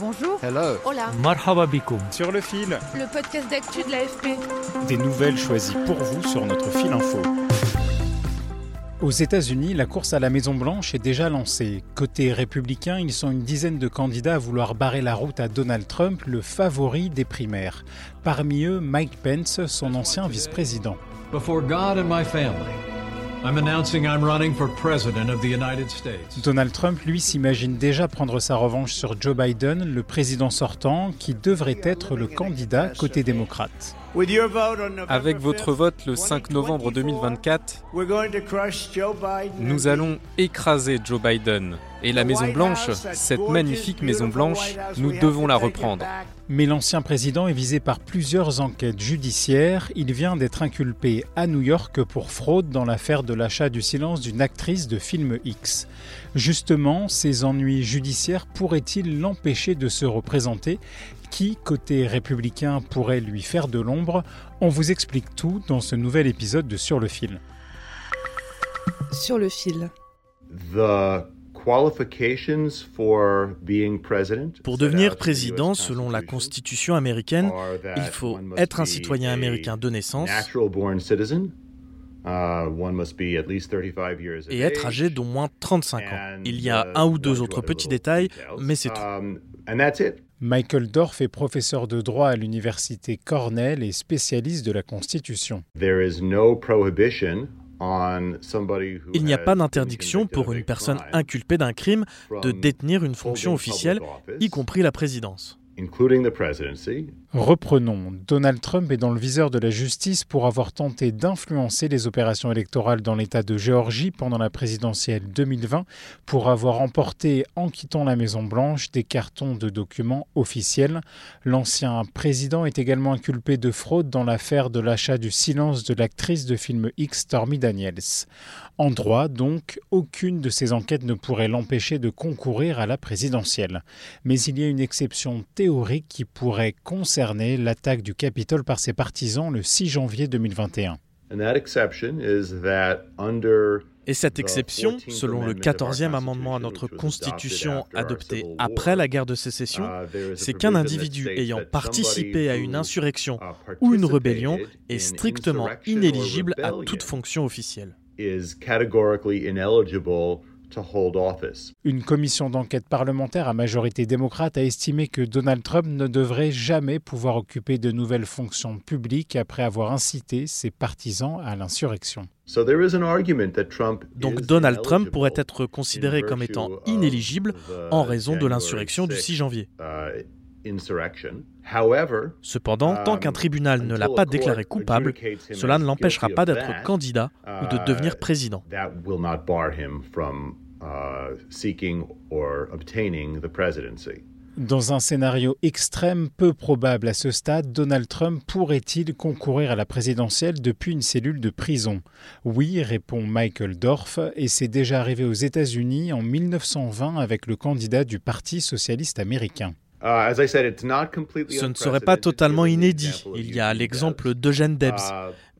Bonjour. Hello. Hola. Marhaba. Sur le fil. Le podcast d'actu de l'AFP. Des nouvelles choisies pour vous sur notre fil info. Aux États-Unis, la course à la Maison-Blanche est déjà lancée. Côté républicain, ils sont une dizaine de candidats à vouloir barrer la route à Donald Trump, le favori des primaires. Parmi eux, Mike Pence, son ancien vice-président. Before God and my family, Donald Trump, lui, s'imagine déjà prendre sa revanche sur Joe Biden, le président sortant, qui devrait être le candidat côté démocrate. Avec votre vote le 5 novembre 2024, nous allons écraser Joe Biden. Et la Maison Blanche, cette magnifique Maison Blanche, nous devons la reprendre. Mais l'ancien président est visé par plusieurs enquêtes judiciaires. Il vient d'être inculpé à New York pour fraude dans l'affaire de l'achat du silence d'une actrice de film X. Justement, ces ennuis judiciaires pourraient-ils l'empêcher de se représenter? Qui, côté républicain, pourrait lui faire de l'ombre On vous explique tout dans ce nouvel épisode de Sur le fil. Sur le fil. Pour devenir président, selon la Constitution américaine, il faut être un citoyen américain de naissance et être âgé d'au moins 35 ans. Il y a un ou deux autres petits détails, mais c'est tout. Michael Dorf est professeur de droit à l'université Cornell et spécialiste de la Constitution. Il n'y a pas d'interdiction pour une personne inculpée d'un crime de détenir une fonction officielle, y compris la présidence. Reprenons. Donald Trump est dans le viseur de la justice pour avoir tenté d'influencer les opérations électorales dans l'État de Géorgie pendant la présidentielle 2020, pour avoir emporté, en quittant la Maison-Blanche, des cartons de documents officiels. L'ancien président est également inculpé de fraude dans l'affaire de l'achat du silence de l'actrice de film X Stormy Daniels. En droit, donc, aucune de ces enquêtes ne pourrait l'empêcher de concourir à la présidentielle. Mais il y a une exception théorique qui pourrait concerner l'attaque du Capitole par ses partisans le 6 janvier 2021. Et cette exception, selon le 14e amendement à notre Constitution adopté après la guerre de sécession, c'est qu'un individu ayant participé à une insurrection ou une rébellion est strictement inéligible à toute fonction officielle. Une commission d'enquête parlementaire à majorité démocrate a estimé que Donald Trump ne devrait jamais pouvoir occuper de nouvelles fonctions publiques après avoir incité ses partisans à l'insurrection. Donc Donald Trump pourrait être considéré comme étant inéligible en raison de l'insurrection du 6 janvier. Cependant, tant qu'un tribunal ne l'a pas déclaré coupable, cela ne l'empêchera pas d'être candidat ou de devenir président. Dans un scénario extrême peu probable à ce stade, Donald Trump pourrait-il concourir à la présidentielle depuis une cellule de prison? Oui, répond Michael Dorf, et c'est déjà arrivé aux États-Unis en 1920 avec le candidat du Parti socialiste américain. Ce ne serait pas totalement inédit. Il y a l'exemple d'Eugène Debs.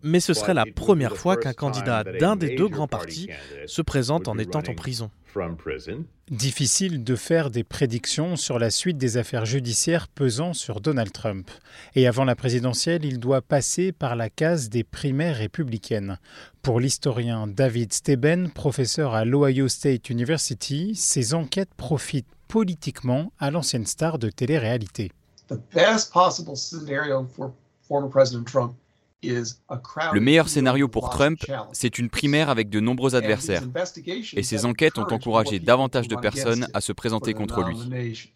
Mais ce serait la première fois qu'un candidat d'un des deux grands partis se présente en étant en prison. Difficile de faire des prédictions sur la suite des affaires judiciaires pesant sur Donald Trump. Et avant la présidentielle, il doit passer par la case des primaires républicaines. Pour l'historien David Steben, professeur à l'Ohio State University, ces enquêtes profitent politiquement à l'ancienne star de télé-réalité. Le meilleur scénario pour Trump, c'est une primaire avec de nombreux adversaires. Et ces enquêtes ont encouragé davantage de personnes à se présenter contre lui.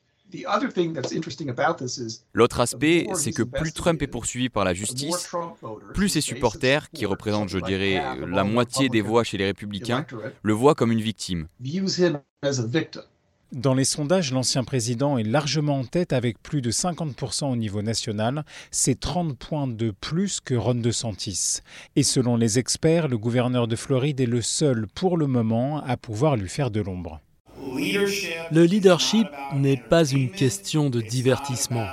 L'autre aspect, c'est que plus Trump est poursuivi par la justice, plus ses supporters, qui représentent, je dirais, la moitié des voix chez les républicains, le voient comme une victime. Dans les sondages, l'ancien président est largement en tête avec plus de 50% au niveau national. C'est 30 points de plus que Ron DeSantis. Et selon les experts, le gouverneur de Floride est le seul pour le moment à pouvoir lui faire de l'ombre. Le leadership n'est pas une question de divertissement.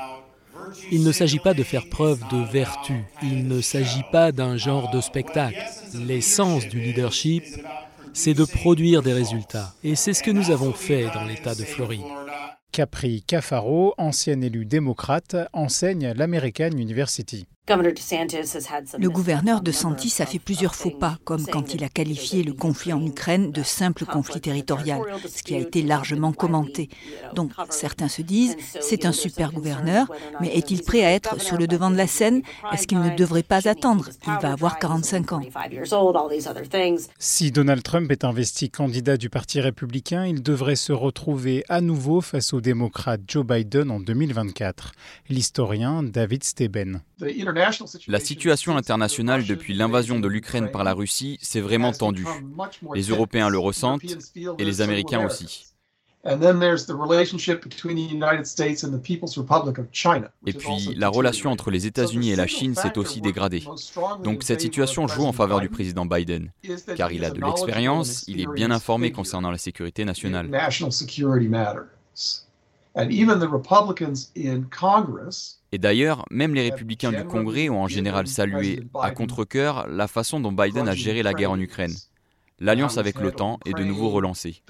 Il ne s'agit pas de faire preuve de vertu. Il ne s'agit pas d'un genre de spectacle. L'essence du leadership, c'est de produire des résultats. Et c'est ce que nous avons fait dans l'État de Floride. Capri Cafaro, ancien élu démocrate, enseigne à l'American University. Le gouverneur de Santis a fait plusieurs faux pas, comme quand il a qualifié le conflit en Ukraine de simple conflit territorial, ce qui a été largement commenté. Donc certains se disent, c'est un super gouverneur, mais est-il prêt à être sur le devant de la scène? Est-ce qu'il ne devrait pas attendre? Il va avoir 45 ans. Si Donald Trump est investi candidat du Parti républicain, il devrait se retrouver à nouveau face au démocrate Joe Biden en 2024. L'historien David Steben. La situation internationale depuis l'invasion de l'Ukraine par la Russie s'est vraiment tendue. Les Européens le ressentent et les Américains aussi. Et puis, la relation entre les États-Unis et la Chine s'est aussi dégradée. Donc cette situation joue en faveur du président Biden, car il a de l'expérience, il est bien informé concernant la sécurité nationale. Et d'ailleurs, même les républicains du Congrès ont en général salué à contre-coeur la façon dont Biden a géré la guerre en Ukraine. L'alliance avec l'OTAN est de nouveau relancée.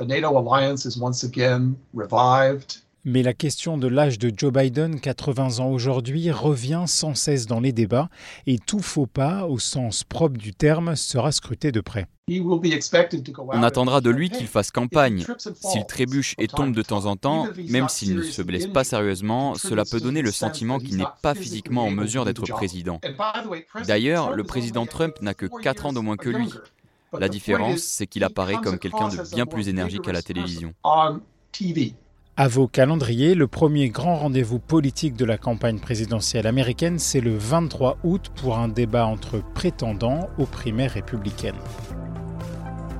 Mais la question de l'âge de Joe Biden, 80 ans aujourd'hui, revient sans cesse dans les débats et tout faux pas, au sens propre du terme, sera scruté de près. On attendra de lui qu'il fasse campagne. S'il trébuche et tombe de temps en temps, même s'il ne se blesse pas sérieusement, cela peut donner le sentiment qu'il n'est pas physiquement en mesure d'être président. D'ailleurs, le président Trump n'a que 4 ans de moins que lui. La différence, c'est qu'il apparaît comme quelqu'un de bien plus énergique à la télévision. À vos calendriers, le premier grand rendez-vous politique de la campagne présidentielle américaine, c'est le 23 août pour un débat entre prétendants aux primaires républicaines.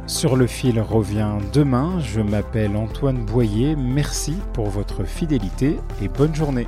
Sur le fil revient demain, je m'appelle Antoine Boyer, merci pour votre fidélité et bonne journée.